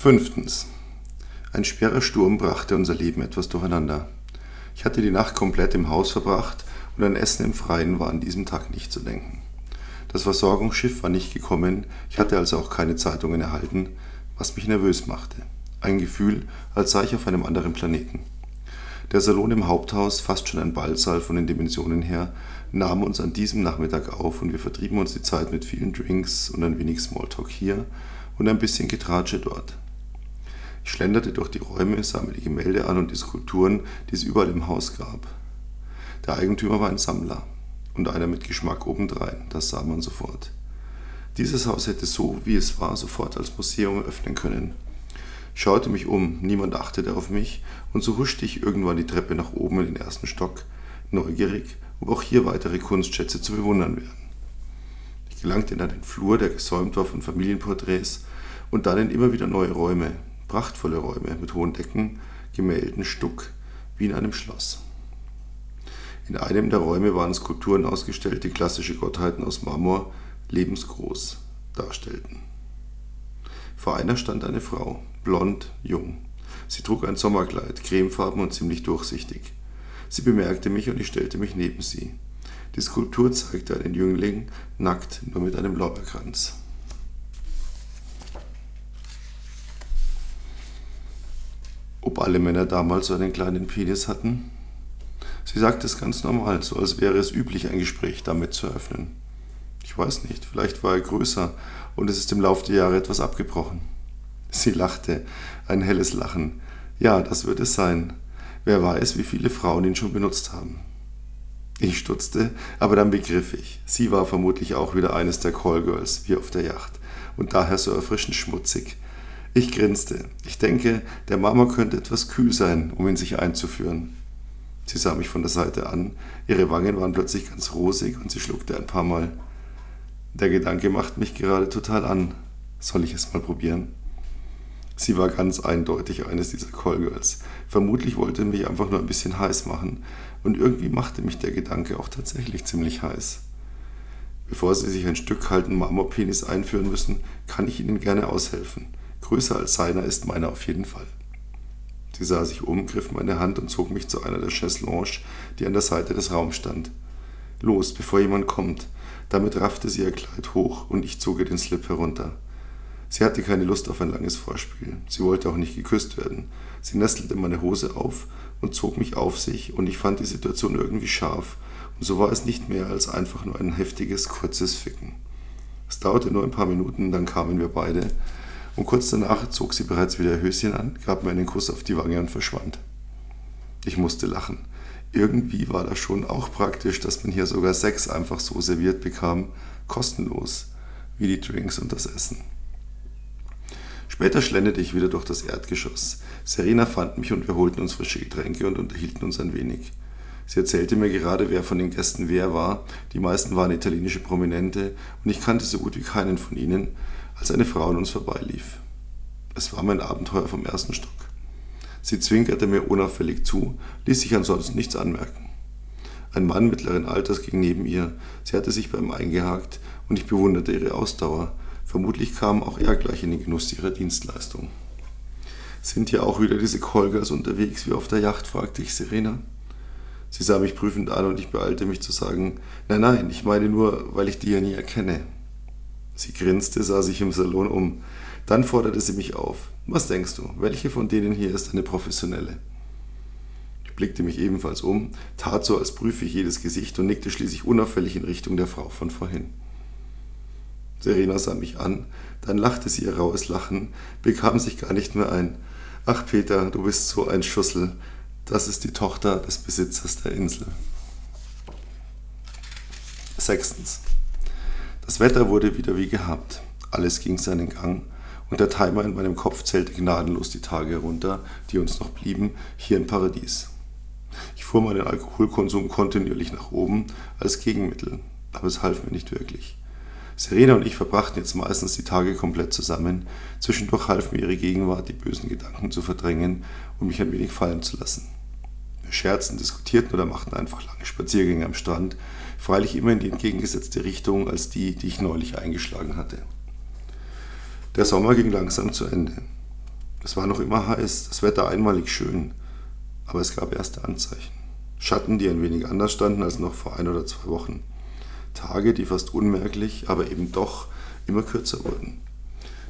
Fünftens. Ein schwerer Sturm brachte unser Leben etwas durcheinander. Ich hatte die Nacht komplett im Haus verbracht und ein Essen im Freien war an diesem Tag nicht zu denken. Das Versorgungsschiff war nicht gekommen, ich hatte also auch keine Zeitungen erhalten, was mich nervös machte. Ein Gefühl, als sei ich auf einem anderen Planeten. Der Salon im Haupthaus, fast schon ein Ballsaal von den Dimensionen her, nahm uns an diesem Nachmittag auf und wir vertrieben uns die Zeit mit vielen Drinks und ein wenig Smalltalk hier und ein bisschen Getratsche dort. Schlenderte durch die Räume, sah mir die Gemälde an und die Skulpturen, die es überall im Haus gab. Der Eigentümer war ein Sammler und einer mit Geschmack obendrein, das sah man sofort. Dieses Haus hätte so, wie es war, sofort als Museum öffnen können. Ich schaute mich um, niemand achtete auf mich, und so huschte ich irgendwann die Treppe nach oben in den ersten Stock, neugierig, ob auch hier weitere Kunstschätze zu bewundern wären. Ich gelangte in einen Flur, der gesäumt war von Familienporträts, und dann in immer wieder neue Räume, prachtvolle Räume mit hohen Decken, Gemälden, Stuck, wie in einem Schloss. In einem der Räume waren Skulpturen ausgestellt, die klassische Gottheiten aus Marmor lebensgroß darstellten. Vor einer stand eine Frau, blond, jung. Sie trug ein Sommerkleid, cremefarben und ziemlich durchsichtig. Sie bemerkte mich und ich stellte mich neben sie. Die Skulptur zeigte einen Jüngling, nackt, nur mit einem Lorbeerkranz. Alle Männer damals so einen kleinen Penis hatten? Sie sagte es ganz normal, so als wäre es üblich, ein Gespräch damit zu öffnen. Ich weiß nicht, vielleicht war er größer und es ist im Laufe der Jahre etwas abgebrochen. Sie lachte, ein helles Lachen. Ja, das wird es sein. Wer weiß, wie viele Frauen ihn schon benutzt haben. Ich stutzte, aber dann begriff ich, sie war vermutlich auch wieder eines der Callgirls, wie auf der Yacht, und daher so erfrischend schmutzig. Ich grinste. Ich denke, der Mama könnte etwas kühl sein, um ihn sich einzuführen. Sie sah mich von der Seite an, ihre Wangen waren plötzlich ganz rosig und sie schluckte ein paar Mal. Der Gedanke macht mich gerade total an. Soll ich es mal probieren? Sie war ganz eindeutig eines dieser Callgirls. Vermutlich wollte mich einfach nur ein bisschen heiß machen und irgendwie machte mich der Gedanke auch tatsächlich ziemlich heiß. Bevor Sie sich ein Stück kalten Marmorpenis einführen müssen, kann ich Ihnen gerne aushelfen. Größer als seiner ist meiner auf jeden Fall. Sie sah sich um, griff meine Hand und zog mich zu einer der Chaiselonge, die an der Seite des Raums stand. Los, bevor jemand kommt. Damit raffte sie ihr Kleid hoch und ich zog ihr den Slip herunter. Sie hatte keine Lust auf ein langes Vorspiel. Sie wollte auch nicht geküsst werden. Sie nestelte meine Hose auf und zog mich auf sich und ich fand die Situation irgendwie scharf und so war es nicht mehr als einfach nur ein heftiges, kurzes Ficken. Es dauerte nur ein paar Minuten, dann kamen wir beide und kurz danach zog sie bereits wieder Höschen an, gab mir einen Kuss auf die Wange und verschwand. Ich musste lachen. Irgendwie war das schon auch praktisch, dass man hier sogar Sex einfach so serviert bekam, kostenlos, wie die Drinks und das Essen. Später schlenderte ich wieder durch das Erdgeschoss. Serena fand mich und wir holten uns frische Getränke und unterhielten uns ein wenig. Sie erzählte mir gerade, wer von den Gästen wer war. Die meisten waren italienische Prominente und ich kannte so gut wie keinen von ihnen, als eine Frau an uns vorbeilief. Es war mein Abenteuer vom ersten Stock. Sie zwinkerte mir unauffällig zu, ließ sich ansonsten nichts anmerken. Ein Mann mittleren Alters ging neben ihr, sie hatte sich beim eingehakt und ich bewunderte ihre Ausdauer. Vermutlich kam auch er gleich in den Genuss ihrer Dienstleistung. Sind hier auch wieder diese Kolgers unterwegs wie auf der Yacht? fragte ich Serena. Sie sah mich prüfend an und ich beeilte mich zu sagen, nein, nein, ich meine nur, weil ich die ja nie erkenne. Sie grinste, sah sich im Salon um. Dann forderte sie mich auf. Was denkst du, welche von denen hier ist eine professionelle? Ich blickte mich ebenfalls um, tat so, als prüfe ich jedes Gesicht und nickte schließlich unauffällig in Richtung der Frau von vorhin. Serena sah mich an, dann lachte sie ihr raues Lachen, bekam sich gar nicht mehr ein. Ach Peter, du bist so ein Schussel. Das ist die Tochter des Besitzers der Insel. Sechstens. Das Wetter wurde wieder wie gehabt. Alles ging seinen Gang und der Timer in meinem Kopf zählte gnadenlos die Tage herunter, die uns noch blieben, hier im Paradies. Ich fuhr meinen Alkoholkonsum kontinuierlich nach oben als Gegenmittel, aber es half mir nicht wirklich. Serena und ich verbrachten jetzt meistens die Tage komplett zusammen. Zwischendurch half mir ihre Gegenwart, die bösen Gedanken zu verdrängen und mich ein wenig fallen zu lassen. Wir scherzten, diskutierten oder machten einfach lange Spaziergänge am Strand, freilich immer in die entgegengesetzte Richtung als die, die ich neulich eingeschlagen hatte. Der Sommer ging langsam zu Ende. Es war noch immer heiß, das Wetter einmalig schön, aber es gab erste Anzeichen. Schatten, die ein wenig anders standen als noch vor ein oder zwei Wochen. Tage, die fast unmerklich, aber eben doch immer kürzer wurden.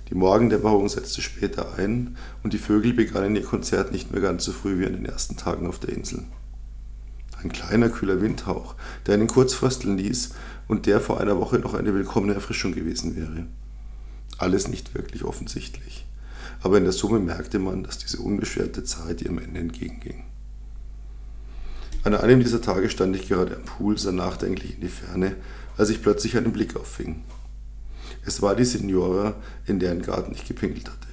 Die Morgendämmerung setzte später ein und die Vögel begannen ihr Konzert nicht mehr ganz so früh wie an den ersten Tagen auf der Insel. Ein kleiner, kühler Windhauch, der einen kurz frösteln ließ und der vor einer Woche noch eine willkommene Erfrischung gewesen wäre. Alles nicht wirklich offensichtlich, aber in der Summe merkte man, dass diese unbeschwerte Zeit ihrem Ende entgegenging. An einem dieser Tage stand ich gerade am Pool, sah nachdenklich in die Ferne, als ich plötzlich einen Blick auffing. Es war die Signora, in deren Garten ich gepinkelt hatte.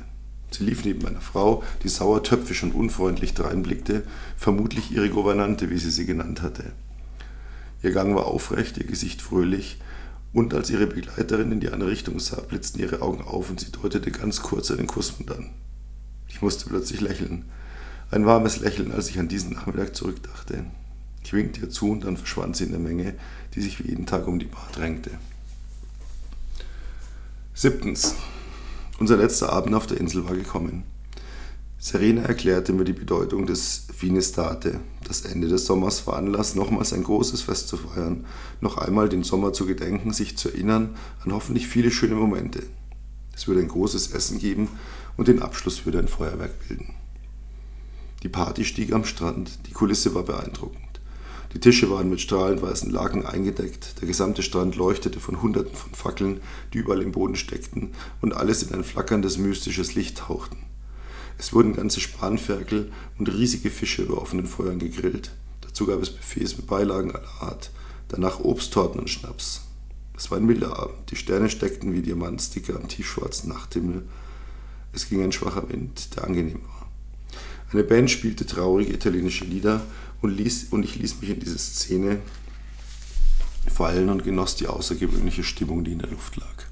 Sie lief neben meiner Frau, die sauertöpfisch und unfreundlich dreinblickte, vermutlich ihre Gouvernante, wie sie sie genannt hatte. Ihr Gang war aufrecht, ihr Gesicht fröhlich, und als ihre Begleiterin in die andere Richtung sah, blitzten ihre Augen auf und sie deutete ganz kurz einen Kussmund an. Ich musste plötzlich lächeln. Ein warmes Lächeln, als ich an diesen Nachmittag zurückdachte. Ich winkte ihr zu und dann verschwand sie in der Menge, die sich wie jeden Tag um die Bar drängte. Siebtens. Unser letzter Abend auf der Insel war gekommen. Serena erklärte mir die Bedeutung des Finestate. Das Ende des Sommers war Anlass, nochmals ein großes Fest zu feiern, noch einmal den Sommer zu gedenken, sich zu erinnern an hoffentlich viele schöne Momente. Es würde ein großes Essen geben und den Abschluss würde ein Feuerwerk bilden. Die Party stieg am Strand, die Kulisse war beeindruckend. Die Tische waren mit strahlend weißen Laken eingedeckt, der gesamte Strand leuchtete von Hunderten von Fackeln, die überall im Boden steckten und alles in ein flackerndes, mystisches Licht tauchten. Es wurden ganze Spanferkel und riesige Fische über offenen Feuern gegrillt. Dazu gab es Buffets mit Beilagen aller Art, danach Obsttorten und Schnaps. Es war ein milder Abend, die Sterne steckten wie Diamantsticke am tiefschwarzen Nachthimmel. Es ging ein schwacher Wind, der angenehm war. Eine Band spielte traurige italienische Lieder und, ließ, und ich ließ mich in diese Szene fallen und genoss die außergewöhnliche Stimmung, die in der Luft lag.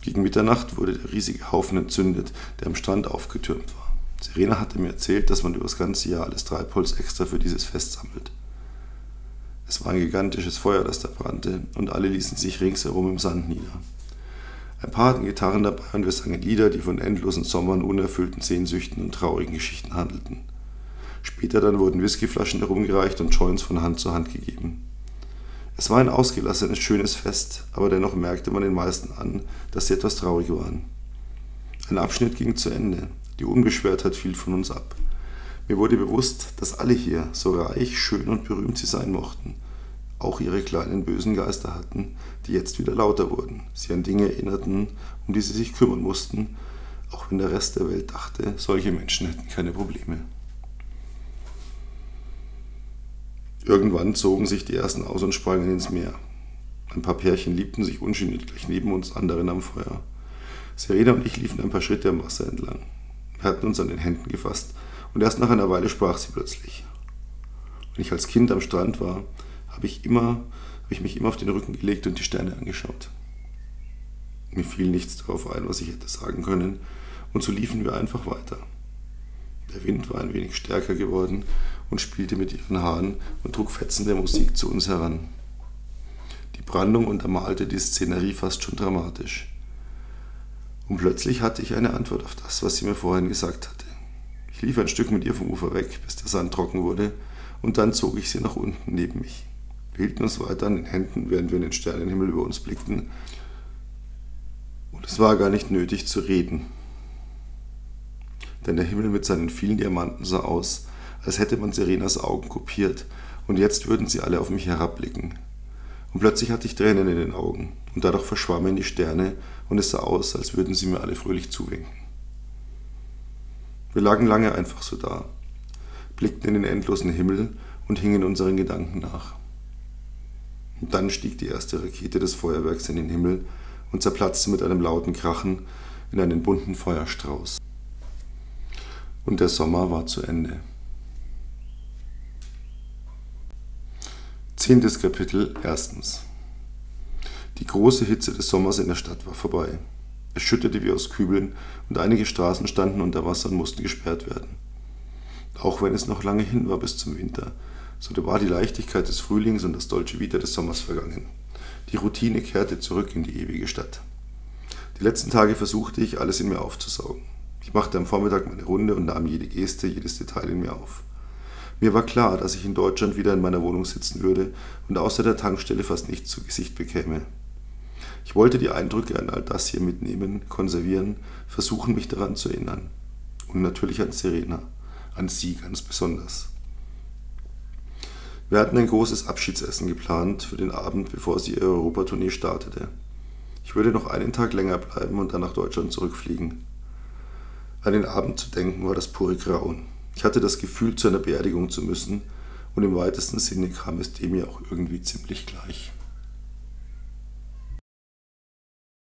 Gegen Mitternacht wurde der riesige Haufen entzündet, der am Strand aufgetürmt war. Serena hatte mir erzählt, dass man über das ganze Jahr alles Treibholz extra für dieses Fest sammelt. Es war ein gigantisches Feuer, das da brannte, und alle ließen sich ringsherum im Sand nieder. Ein paar hatten Gitarren dabei und wir sangen Lieder, die von endlosen Sommern, unerfüllten Sehnsüchten und traurigen Geschichten handelten. Später dann wurden Whiskyflaschen herumgereicht und Joints von Hand zu Hand gegeben. Es war ein ausgelassenes, schönes Fest, aber dennoch merkte man den meisten an, dass sie etwas traurig waren. Ein Abschnitt ging zu Ende, die Unbeschwertheit fiel von uns ab. Mir wurde bewusst, dass alle hier, so reich, schön und berühmt sie sein mochten, auch ihre kleinen bösen Geister hatten, die jetzt wieder lauter wurden, sie an Dinge erinnerten, um die sie sich kümmern mussten, auch wenn der Rest der Welt dachte, solche Menschen hätten keine Probleme. Irgendwann zogen sich die ersten aus und sprangen ins Meer. Ein paar Pärchen liebten sich ungeniert gleich neben uns, anderen am Feuer. Serena und ich liefen ein paar Schritte am Wasser entlang. Wir hatten uns an den Händen gefasst und erst nach einer Weile sprach sie plötzlich. Wenn ich als Kind am Strand war, habe ich, immer, ich mich immer auf den Rücken gelegt und die Sterne angeschaut. Mir fiel nichts darauf ein, was ich hätte sagen können, und so liefen wir einfach weiter. Der Wind war ein wenig stärker geworden und spielte mit ihren Haaren und trug Fetzen der Musik zu uns heran. Die Brandung untermalte die Szenerie fast schon dramatisch. Und plötzlich hatte ich eine Antwort auf das, was sie mir vorhin gesagt hatte. Ich lief ein Stück mit ihr vom Ufer weg, bis der Sand trocken wurde, und dann zog ich sie nach unten neben mich. Hielten uns weiter an den Händen, während wir in den Sternenhimmel über uns blickten. Und es war gar nicht nötig zu reden. Denn der Himmel mit seinen vielen Diamanten sah aus, als hätte man Serenas Augen kopiert, und jetzt würden sie alle auf mich herabblicken. Und plötzlich hatte ich Tränen in den Augen, und dadurch verschwammen die Sterne, und es sah aus, als würden sie mir alle fröhlich zuwinken. Wir lagen lange einfach so da, blickten in den endlosen Himmel und hingen unseren Gedanken nach. Dann stieg die erste Rakete des Feuerwerks in den Himmel und zerplatzte mit einem lauten Krachen in einen bunten Feuerstrauß. Und der Sommer war zu Ende. Zehntes Kapitel, erstens. Die große Hitze des Sommers in der Stadt war vorbei. Es schüttete wie aus Kübeln und einige Straßen standen unter Wasser und mussten gesperrt werden. Auch wenn es noch lange hin war bis zum Winter, so war die Leichtigkeit des Frühlings und das deutsche Vita des Sommers vergangen. Die Routine kehrte zurück in die ewige Stadt. Die letzten Tage versuchte ich, alles in mir aufzusaugen. Ich machte am Vormittag meine Runde und nahm jede Geste, jedes Detail in mir auf. Mir war klar, dass ich in Deutschland wieder in meiner Wohnung sitzen würde und außer der Tankstelle fast nichts zu Gesicht bekäme. Ich wollte die Eindrücke an all das hier mitnehmen, konservieren, versuchen, mich daran zu erinnern. Und natürlich an Serena, an sie ganz besonders. Wir hatten ein großes Abschiedsessen geplant für den Abend, bevor sie ihre Europatournee startete. Ich würde noch einen Tag länger bleiben und dann nach Deutschland zurückfliegen. An den Abend zu denken war das pure Grauen. Ich hatte das Gefühl, zu einer Beerdigung zu müssen, und im weitesten Sinne kam es dem ja auch irgendwie ziemlich gleich.